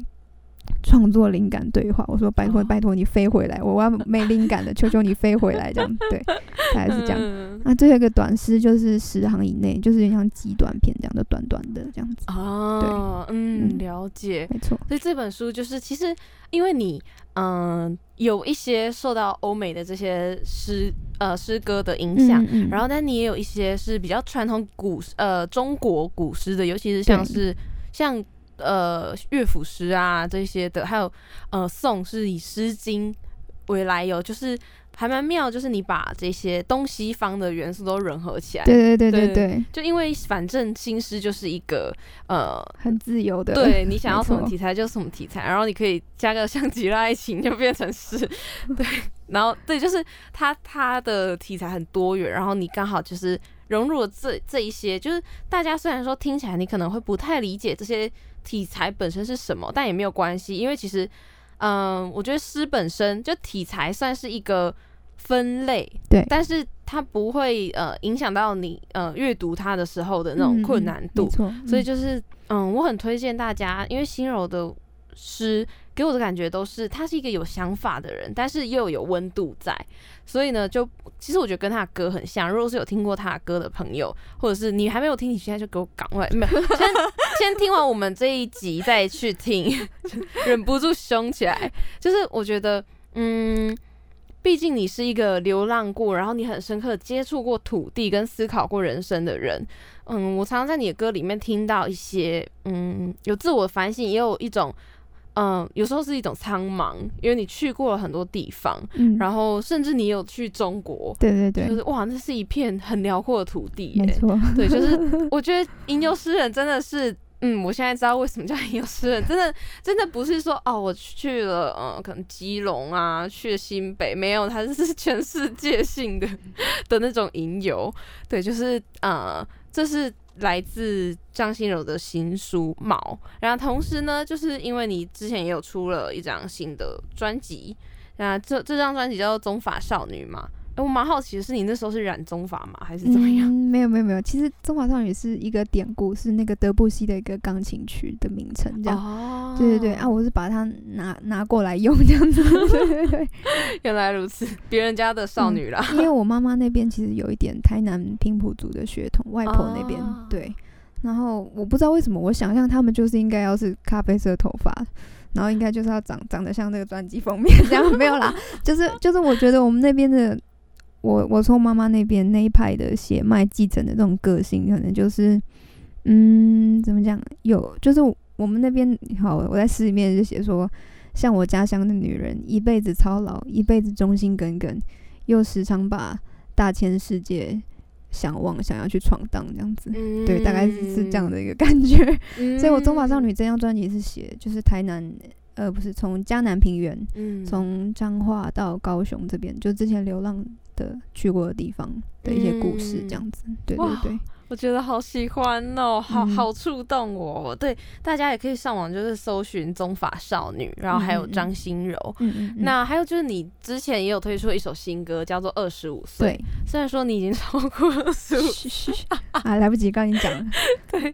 Speaker 2: 创作灵感对话，我说拜托拜托你飞回来，我要 (laughs) 没灵感的，求求你飞回来，这样 (laughs) 对，大概是这样。那最后一个短诗就是十行以内，就是有点像极短篇这样的短短的这样子。
Speaker 1: 哦，嗯，了解，
Speaker 2: 没错。
Speaker 1: 所以这本书就是其实因为你嗯有一些受到欧美的这些诗呃诗歌的影响，然后但你也有一些是比较传统古呃中国古诗的，尤其是像是像。呃，乐府诗啊这些的，还有呃宋是以《诗经》为来由，就是还蛮妙，就是你把这些东西方的元素都融合起来。
Speaker 2: 对对对对对。
Speaker 1: 就因为反正新诗就是一个呃
Speaker 2: 很自由的，
Speaker 1: 对 (laughs) 你想要什么题材就什么题材，然后你可以加个像极了爱情就变成诗，(laughs) 对，然后对，就是它它的题材很多元，然后你刚好就是融入了这这一些，就是大家虽然说听起来你可能会不太理解这些。题材本身是什么？但也没有关系，因为其实，嗯，我觉得诗本身就题材算是一个分类，
Speaker 2: 对，
Speaker 1: 但是它不会呃影响到你呃阅读它的时候的那种困难度，所以就是嗯，我很推荐大家，因为心柔的诗。给我的感觉都是他是一个有想法的人，但是又有温度在，所以呢，就其实我觉得跟他的歌很像。如果是有听过他的歌的朋友，或者是你还没有听，你现在就给我赶快，没有先先听完我们这一集再去听，(laughs) 忍不住凶起来。就是我觉得，嗯，毕竟你是一个流浪过，然后你很深刻接触过土地跟思考过人生的人，嗯，我常常在你的歌里面听到一些，嗯，有自我反省，也有一种。嗯，有时候是一种苍茫，因为你去过了很多地方，然后甚至你有去中国，
Speaker 2: 对对对，
Speaker 1: 就是哇，那是一片很辽阔的土地，
Speaker 2: 没错，
Speaker 1: 对，就是 (laughs) 我觉得吟游诗人真的是，嗯，我现在知道为什么叫吟游诗人，真的真的不是说哦，我去了嗯，可能基隆啊，去了新北，没有，它是全世界性的 (laughs) 的那种吟游。对，就是呃，这是来自张新柔的新书《毛》，然后同时呢，就是因为你之前也有出了一张新的专辑，那这这张专辑叫做《中法少女》嘛。哎，我蛮好奇的是，你那时候是染棕发吗，还是怎么样？
Speaker 2: 没有没有没有，其实《棕发少女》是一个典故，是那个德布西的一个钢琴曲的名称，这样。哦。对对对，啊，我是把它拿拿过来用这样子。(laughs) 对对对，(laughs)
Speaker 1: 原来如此，别人家的少女啦。
Speaker 2: 因为我妈妈那边其实有一点台南平埔族的血统，外婆那边对。然后我不知道为什么，我想象他们就是应该要是咖啡色头发，然后应该就是要长长得像那个专辑封面 (laughs) 这样，没有啦，就是就是我觉得我们那边的。我我从妈妈那边那一派的血脉继承的这种个性，可能就是，嗯，怎么讲？有就是我们那边好，我在诗里面就写说，像我家乡的女人，一辈子操劳，一辈子忠心耿耿，又时常把大千世界想望，想要去闯荡这样子。对，大概是是这样的一个感觉。所以我《中华少女》这张专辑是写，就是台南。呃，不是从江南平原，从彰化到高雄这边，就之前流浪的去过的地方的一些故事，这样子。对对对，
Speaker 1: 我觉得好喜欢哦，好好触动我。对，大家也可以上网就是搜寻中法少女，然后还有张心柔。那还有就是你之前也有推出一首新歌，叫做《二十五岁》。对。虽然说你已经超过二十五，
Speaker 2: 啊，来不及跟你讲。(laughs)
Speaker 1: 对。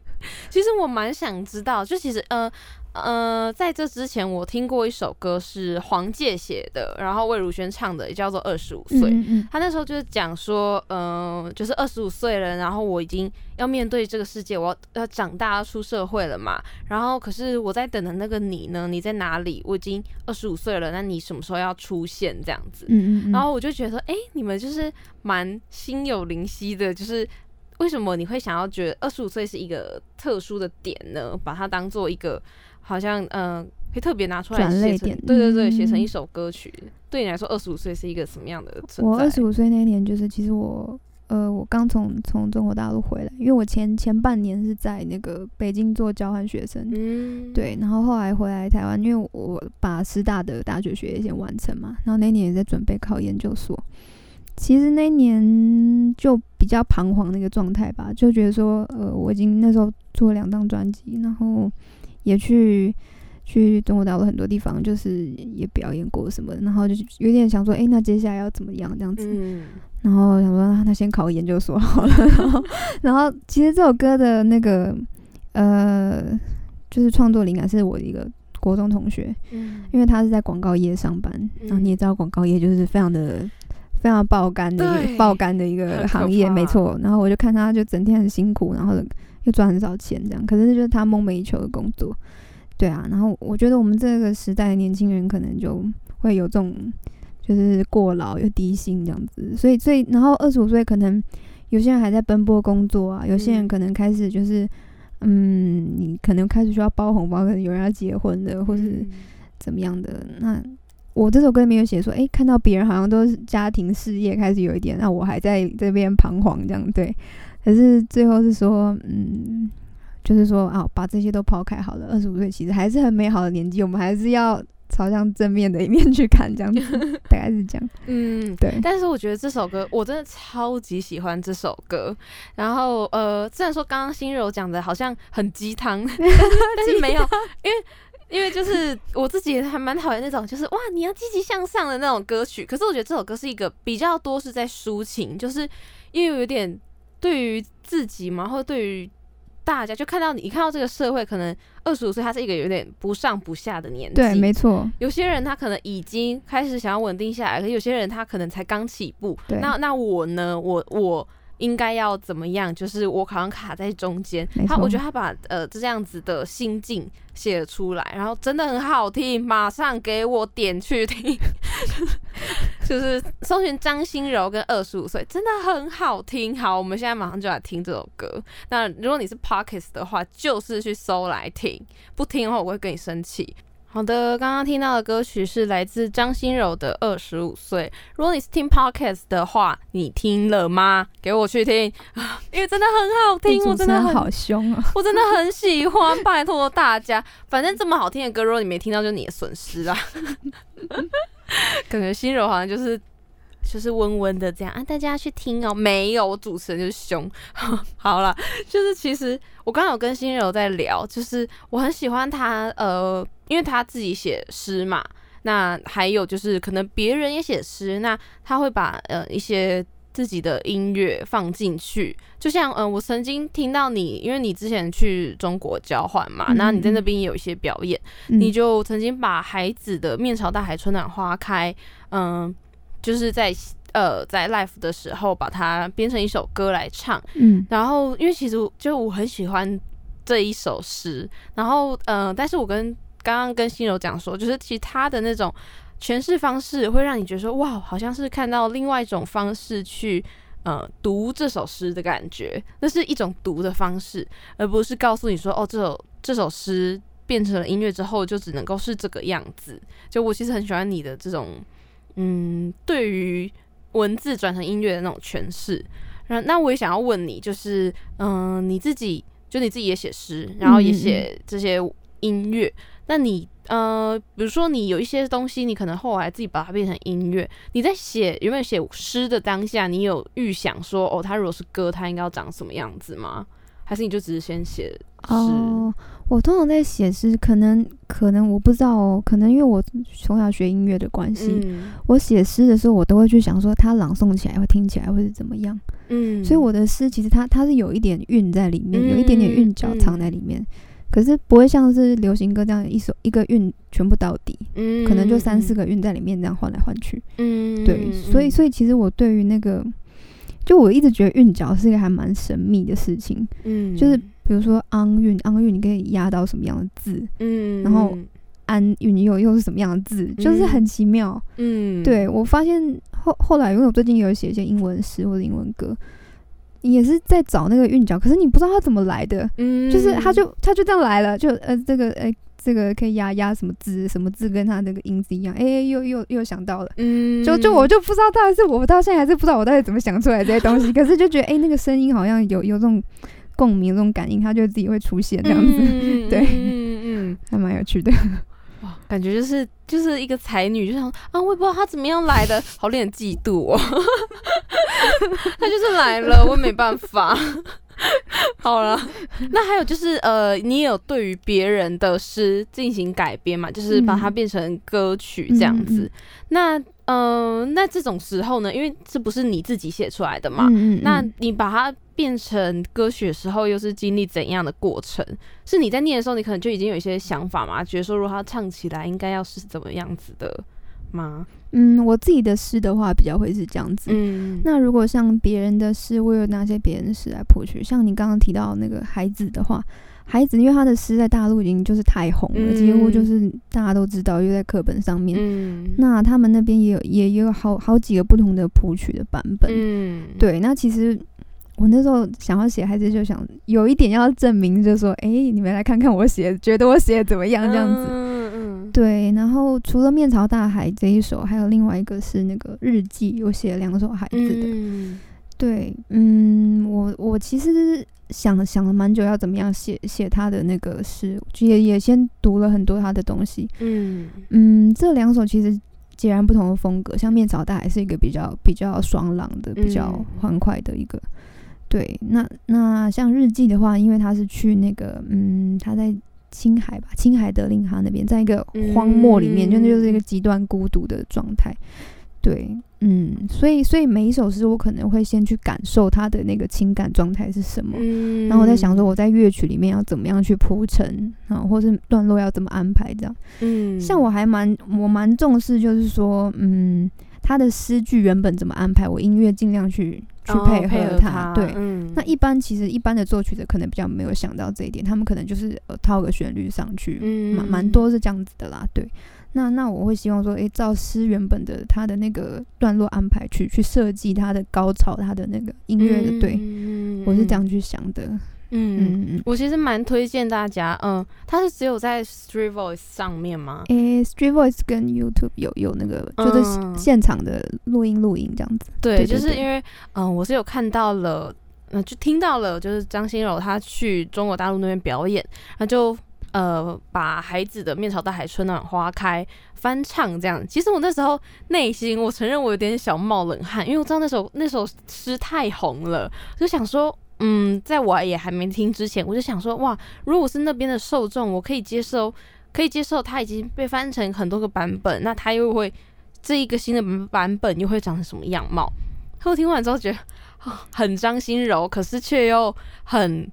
Speaker 1: 其实我蛮想知道，就其实呃。呃，在这之前，我听过一首歌是黄玠写的，然后魏如萱唱的，也叫做《二十五岁》。他那时候就是讲说，嗯，就是二十五岁了，然后我已经要面对这个世界，我要要长大，要出社会了嘛。然后，可是我在等的那个你呢？你在哪里？我已经二十五岁了，那你什么时候要出现？这样子。嗯嗯。然后我就觉得，哎，你们就是蛮心有灵犀的，就是为什么你会想要觉得二十五岁是一个特殊的点呢？把它当做一个。好像嗯，可以特别拿出来写成，对对对，写成一首歌曲。对你来说，二十五岁是一个什么样的？
Speaker 2: 我二十五岁那年，就是其实我呃，我刚从从中国大陆回来，因为我前前半年是在那个北京做交换学生，嗯，对，然后后来回来台湾，因为我把师大的大学学业先完成嘛，然后那年也在准备考研究所。其实那年就比较彷徨那个状态吧，就觉得说，呃，我已经那时候做了两张专辑，然后。也去去中国大陆很多地方，就是也表演过什么，然后就是有点想说，哎，那接下来要怎么样这样子？然后想说，那先考研究所好了。然后，(laughs) 然后其实这首歌的那个呃，就是创作灵感是我的一个国中同学，嗯，因为他是在广告业上班，然后你也知道，广告业就是非常的非常爆肝的一个爆肝的一个行业，没错。然后我就看他就整天很辛苦，然后。又赚很少钱，这样，可是就是他梦寐以求的工作，对啊。然后我觉得我们这个时代的年轻人可能就会有这种，就是过劳又低薪这样子。所以，所以，然后二十五岁可能有些人还在奔波工作啊，有些人可能开始就是，嗯，你可能开始需要包红包，可能有人要结婚的，或是怎么样的。那我这首歌里面有写说，哎，看到别人好像都是家庭事业开始有一点，那我还在这边彷徨这样，对。可是最后是说，嗯，就是说啊，把这些都抛开好了。二十五岁其实还是很美好的年纪，我们还是要朝向正面的一面去看，这样子 (laughs) 大概是这样。嗯，对。
Speaker 1: 但是我觉得这首歌我真的超级喜欢这首歌。然后呃，虽然说刚刚心柔讲的好像很鸡汤，(laughs) 但是没有，因为因为就是我自己还蛮讨厌那种就是哇你要积极向上的那种歌曲。可是我觉得这首歌是一个比较多是在抒情，就是因为有点。对于自己嘛，或者对于大家，就看到你，看到这个社会，可能二十五岁，他是一个有点不上不下的年纪。
Speaker 2: 对，没错。
Speaker 1: 有些人他可能已经开始想要稳定下来，可有些人他可能才刚起步。那那我呢？我我。应该要怎么样？就是我好像卡在中间。他我觉得他把呃这样子的心境写出来，然后真的很好听，马上给我点去听。(laughs) 就是搜寻张心柔跟二十五岁，真的很好听。好，我们现在马上就来听这首歌。那如果你是 Pockets 的话，就是去搜来听，不听的话我会跟你生气。好的，刚刚听到的歌曲是来自张馨柔的《二十五岁》。如果你是听 podcast 的话，你听了吗？给我去听啊，(laughs) 因为真的很好听，我真的
Speaker 2: 好凶啊，(laughs)
Speaker 1: 我真的很喜欢，拜托大家，反正这么好听的歌，如果你没听到，就你的损失啊。(laughs) 感觉心柔好像就是就是温温的这样啊，大家去听哦。没有，我主持人就是凶。(laughs) 好了，就是其实我刚刚有跟心柔在聊，就是我很喜欢他呃。因为他自己写诗嘛，那还有就是可能别人也写诗，那他会把呃一些自己的音乐放进去，就像嗯，我曾经听到你，因为你之前去中国交换嘛，那你在那边也有一些表演，你就曾经把孩子的面朝大海，春暖花开，嗯，就是在呃在 l i f e 的时候把它编成一首歌来唱，嗯，然后因为其实就我很喜欢这一首诗，然后呃，但是我跟刚刚跟心柔讲说，就是其实他的那种诠释方式，会让你觉得说，哇，好像是看到另外一种方式去呃读这首诗的感觉。那是一种读的方式，而不是告诉你说，哦，这首这首诗变成了音乐之后，就只能够是这个样子。就我其实很喜欢你的这种，嗯，对于文字转成音乐的那种诠释。那那我也想要问你，就是嗯，你自己就你自己也写诗，然后也写这些音乐。那你呃，比如说你有一些东西，你可能后来自己把它变成音乐。你在写有没有写诗的当下，你有预想说哦，它如果是歌，它应该要长什么样子吗？还是你就只是先写诗？哦，
Speaker 2: 我通常在写诗，可能可能我不知道哦，可能因为我从小学音乐的关系，我写诗的时候，我都会去想说，它朗诵起来会听起来会是怎么样。嗯，所以我的诗其实它它是有一点韵在里面，有一点点韵脚藏在里面。可是不会像是流行歌这样一首一个韵全部到底，嗯，可能就三四个韵在里面这样换来换去，嗯，对，所以所以其实我对于那个，就我一直觉得韵脚是一个还蛮神秘的事情，嗯，就是比如说昂韵，昂韵你可以压到什么样的字，嗯，然后安韵又又是什么样的字，就是很奇妙，嗯，对我发现后后来，因为我最近有写一些英文诗或者英文歌。也是在找那个韵脚，可是你不知道它怎么来的，嗯，就是它就它就这样来了，就呃这个呃这个可以压压什么字，什么字跟它那个音字一样，哎又又又想到了，嗯，就就我就不知道到底是我到现在还是不知道我到底怎么想出来这些东西，(laughs) 可是就觉得哎那个声音好像有有这种共鸣，这种感应，它就自己会出现这样子，(laughs) 对，嗯嗯，还蛮有趣的。
Speaker 1: 哇，感觉就是就是一个才女，就想啊，我也不知道她怎么样来的，好令人嫉妒哦。(laughs) 她就是来了，我没办法。(laughs) 好了，(laughs) 那还有就是呃，你有对于别人的诗进行改编嘛？就是把它变成歌曲这样子。那嗯，那这种时候呢，因为这不是你自己写出来的嘛，那你把它。变成歌曲的时候，又是经历怎样的过程？是你在念的时候，你可能就已经有一些想法嘛？觉得说，如果他唱起来，应该要是怎么样子的吗？
Speaker 2: 嗯，我自己的诗的话，比较会是这样子。嗯，那如果像别人的诗，我有哪些别人的诗来谱曲。像你刚刚提到那个孩子的话，孩子因为他的诗在大陆已经就是太红了，几乎就是大家都知道，又在课本上面。嗯，那他们那边也有也有好好几个不同的谱曲的版本。嗯，对，那其实。我那时候想要写孩子，就想有一点要证明，就说：“哎，你们来看看我写，觉得我写的怎么样？”这样子。对，然后除了《面朝大海》这一首，还有另外一个是那个日记，有写了两首孩子的。嗯。对，嗯，我我其实想想了蛮久，要怎么样写写他的那个诗，也也先读了很多他的东西。嗯嗯，这两首其实截然不同的风格，像《面朝大海》是一个比较比较爽朗的、比较欢快的一个。对，那那像日记的话，因为他是去那个，嗯，他在青海吧，青海德令哈那边，在一个荒漠里面，就就是一个极端孤独的状态。对，嗯，所以所以每一首诗，我可能会先去感受他的那个情感状态是什么，然后我在想说，我在乐曲里面要怎么样去铺陈啊，或是段落要怎么安排这样。嗯，像我还蛮我蛮重视，就是说，嗯。他的诗句原本怎么安排，我音乐尽量去去配合他。对，那一般其实一般的作曲者可能比较没有想到这一点，他们可能就是呃套个旋律上去，蛮蛮多是这样子的啦。对，那那我会希望说，诶，照诗原本的他的那个段落安排去去设计他的高潮，他的那个音乐的对，我是这样去想的。
Speaker 1: 嗯嗯，我其实蛮推荐大家，嗯，它是只有在 Street Voice 上面吗？
Speaker 2: 诶，Street Voice 跟 YouTube 有有那个就是现场的录音录音这样子。
Speaker 1: 对，就是因为嗯，我是有看到了，嗯，就听到了，就是张新柔她去中国大陆那边表演，那就呃把孩子的面朝大海春暖花开翻唱这样。其实我那时候内心我承认我有点小冒冷汗，因为我知道那首那首诗太红了，就想说。嗯，在我也还没听之前，我就想说，哇，如果是那边的受众，我可以接受，可以接受它已经被翻成很多个版本，那它又会这一个新的版本又会长成什么样貌？我听完之后觉得很张心柔，可是却又很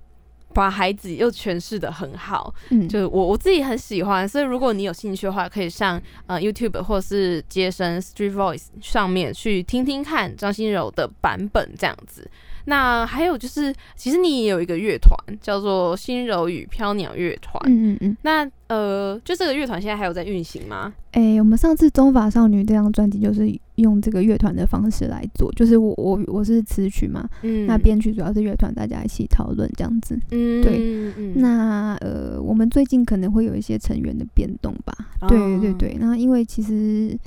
Speaker 1: 把孩子又诠释的很好，嗯，就是我我自己很喜欢，所以如果你有兴趣的话，可以上呃 YouTube 或者是接生 Street Voice 上面去听听看张心柔的版本，这样子。那还有就是，其实你也有一个乐团，叫做心柔与飘鸟乐团。嗯嗯嗯。那呃，就这个乐团现在还有在运行吗？
Speaker 2: 哎，我们上次《中法少女》这张专辑就是用这个乐团的方式来做，就是我我我是词曲嘛，嗯，那编曲主要是乐团大家一起讨论这样子。嗯，对。那呃，我们最近可能会有一些成员的变动吧？对对对。那因为其实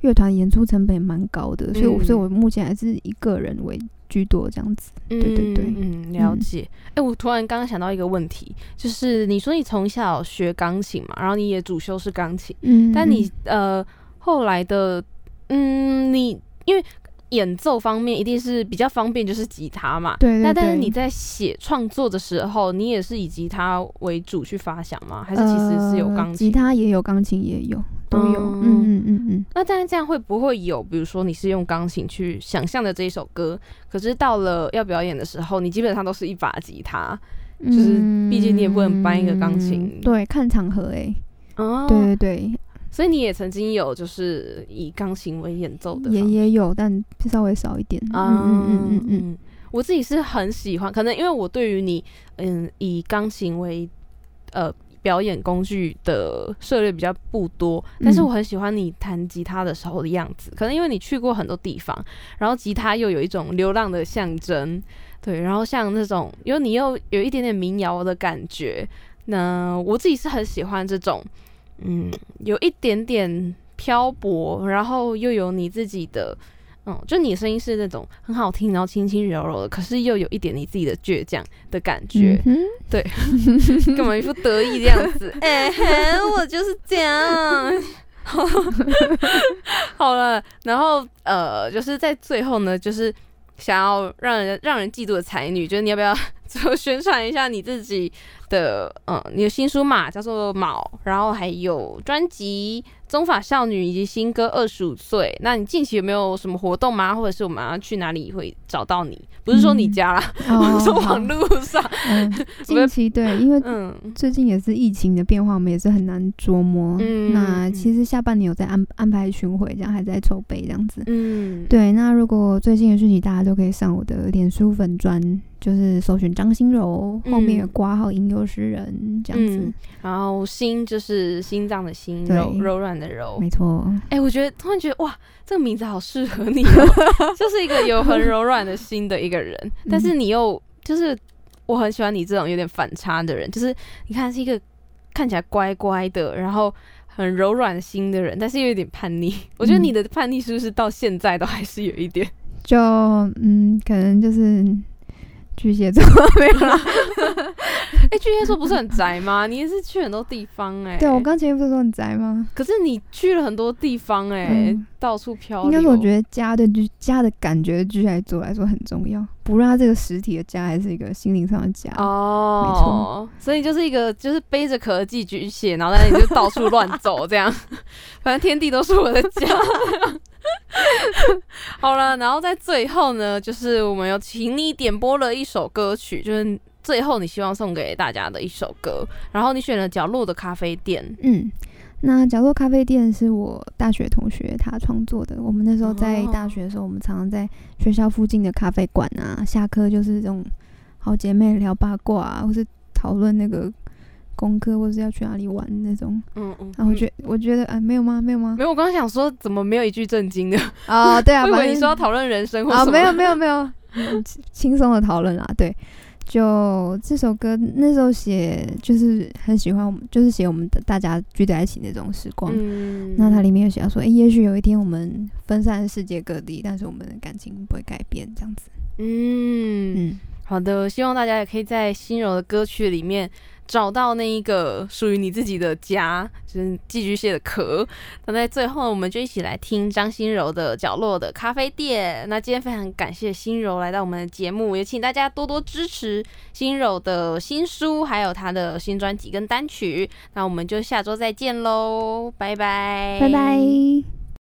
Speaker 2: 乐团演出成本也蛮高的，所以所以我目前还是以个人为。居多这样子，对对对，
Speaker 1: 嗯，了解。哎，我突然刚刚想到一个问题，就是你说你从小学钢琴嘛，然后你也主修是钢琴，嗯，但你呃后来的，嗯，你因为演奏方面一定是比较方便，就是吉他嘛，
Speaker 2: 对对。那
Speaker 1: 但是你在写创作的时候，你也是以吉他为主去发想吗？还是其实是有钢琴？
Speaker 2: 吉他也有，钢琴也有。都有，嗯嗯嗯嗯。
Speaker 1: 那但是这样会不会有，比如说你是用钢琴去想象的这一首歌，可是到了要表演的时候，你基本上都是一把吉他，就是毕竟你也不能搬一个钢琴。
Speaker 2: 对，看场合哎。哦。对对对。
Speaker 1: 所以你也曾经有就是以钢琴为演奏的。
Speaker 2: 也也有，但稍微少一点。嗯嗯嗯嗯嗯。
Speaker 1: 我自己是很喜欢，可能因为我对于你，嗯，以钢琴为，呃。表演工具的涉猎比较不多，但是我很喜欢你弹吉他的时候的样子。可能因为你去过很多地方，然后吉他又有一种流浪的象征，对。然后像那种，因为你又有一点点民谣的感觉，那我自己是很喜欢这种，嗯，有一点点漂泊，然后又有你自己的。嗯，就你的声音是那种很好听，然后轻轻柔柔的，可是又有一点你自己的倔强的感觉。对，干嘛一副得意的样子？哎，我就是这样。好了，然后呃，就是在最后呢，就是想要让人让人嫉妒的才女，就是你要不要 (laughs) 最后宣传一下你自己的嗯，你的新书嘛，叫做《卯》，然后还有专辑。中法少女以及新歌二十五岁，那你近期有没有什么活动吗？或者是我们要去哪里会找到你？不是说你家啦，(laughs) 是网络上。(laughs)
Speaker 2: 近期对，因为最近也是疫情的变化，我们也是很难琢磨。那其实下半年有在安安排巡回，这样还在筹备这样子。嗯，对。那如果最近的讯息，大家都可以上我的脸书粉专。就是搜寻张心柔，后面挂号吟游诗人这样子，
Speaker 1: 然后心就是心脏的心，柔柔软的柔，
Speaker 2: 没错。
Speaker 1: 哎，我觉得突然觉得哇，这个名字好适合你哦，(laughs) 就是一个有很柔软的心的一个人，但是你又就是我很喜欢你这种有点反差的人，就是你看是一个看起来乖乖的，然后很柔软心的人，但是又有点叛逆。(laughs) 我觉得你的叛逆是不是到现在都还是有一点？
Speaker 2: 就嗯，可能就是。巨蟹座没有啦，(laughs)
Speaker 1: 哎，巨蟹座不是很宅吗？你也是去很多地方哎。
Speaker 2: 对，我刚前面不是说很宅吗？
Speaker 1: 可是你去了很多地方哎，到处飘
Speaker 2: 应该是我觉得家的就家的感觉，巨蟹座来说很重要。不论他这个实体的家，还是一个心灵上的家哦。没错，
Speaker 1: 所以就是一个就是背着壳寄巨蟹，然后在那里就到处乱走这样，(laughs) 反正天地都是我的家。(laughs) 好了，然后在最后呢，就是我们有请你点播了一首歌曲，就是最后你希望送给大家的一首歌。然后你选了《角落的咖啡店》。
Speaker 2: 嗯，那《角落咖啡店》是我大学同学他创作的。我们那时候在大学的时候，我们常常在学校附近的咖啡馆啊，下课就是这种好姐妹聊八卦，啊，或是讨论那个。功课或是要去哪里玩那种，嗯嗯，然后我觉我觉得啊，没有吗？没有吗？
Speaker 1: 没有。我刚刚想说，怎么没有一句正经的
Speaker 2: 啊？(laughs) 对啊，
Speaker 1: 以为你说要讨论人生或什
Speaker 2: 么？没有没有没有，(laughs) 轻松的讨论啊。对，就这首歌那时候写，就是很喜欢我们，就是写我们的大家聚在一起那种时光。嗯，那它里面有写到说，哎，也许有一天我们分散世界各地，但是我们的感情不会改变，这样子。
Speaker 1: 嗯嗯，好的，希望大家也可以在心柔的歌曲里面。找到那一个属于你自己的家，就是寄居蟹的壳。那在最后，我们就一起来听张心柔的《角落的咖啡店》。那今天非常感谢心柔来到我们的节目，也请大家多多支持心柔的新书，还有她的新专辑跟单曲。那我们就下周再见喽，拜拜，
Speaker 2: 拜拜。